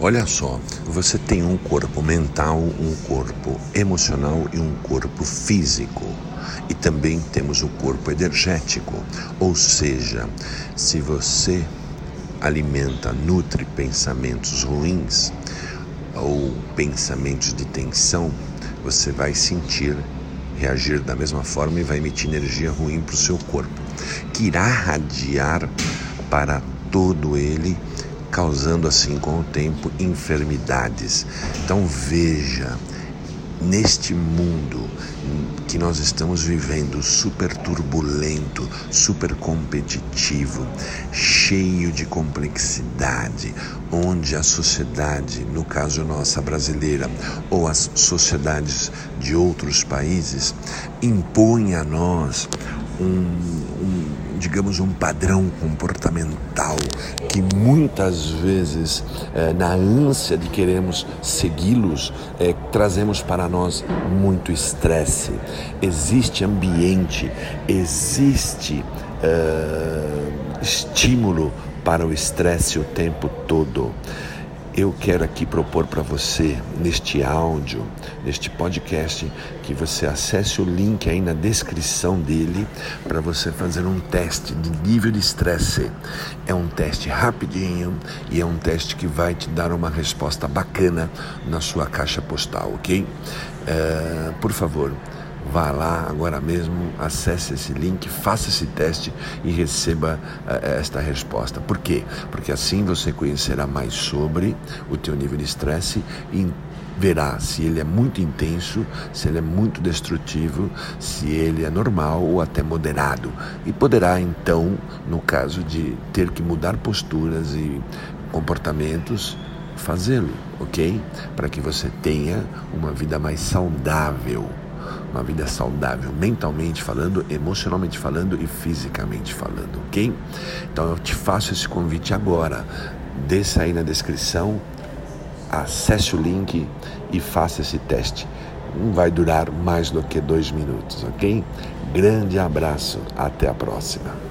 Olha só, você tem um corpo mental, um corpo emocional e um corpo físico. E também temos o corpo energético. Ou seja, se você alimenta, nutre pensamentos ruins ou pensamentos de tensão, você vai sentir, reagir da mesma forma e vai emitir energia ruim para o seu corpo, que irá radiar para todo ele causando assim com o tempo enfermidades. Então veja, neste mundo que nós estamos vivendo, super turbulento, super competitivo, cheio de complexidade, onde a sociedade, no caso nossa brasileira, ou as sociedades de outros países, impõem a nós um, um digamos, um padrão comportamental que muitas vezes, é, na ânsia de queremos segui-los, é, trazemos para nós muito estresse. Existe ambiente, existe é, estímulo para o estresse o tempo todo eu quero aqui propor para você, neste áudio, neste podcast, que você acesse o link aí na descrição dele para você fazer um teste de nível de estresse. É um teste rapidinho e é um teste que vai te dar uma resposta bacana na sua caixa postal, ok? Uh, por favor Vá lá agora mesmo, acesse esse link, faça esse teste e receba uh, esta resposta. Por quê? Porque assim você conhecerá mais sobre o teu nível de estresse e verá se ele é muito intenso, se ele é muito destrutivo, se ele é normal ou até moderado. E poderá então, no caso de ter que mudar posturas e comportamentos, fazê-lo, ok? Para que você tenha uma vida mais saudável uma vida saudável, mentalmente falando, emocionalmente falando e fisicamente falando, ok? Então eu te faço esse convite agora. Desça aí na descrição, acesse o link e faça esse teste. Não vai durar mais do que dois minutos, ok? Grande abraço, até a próxima.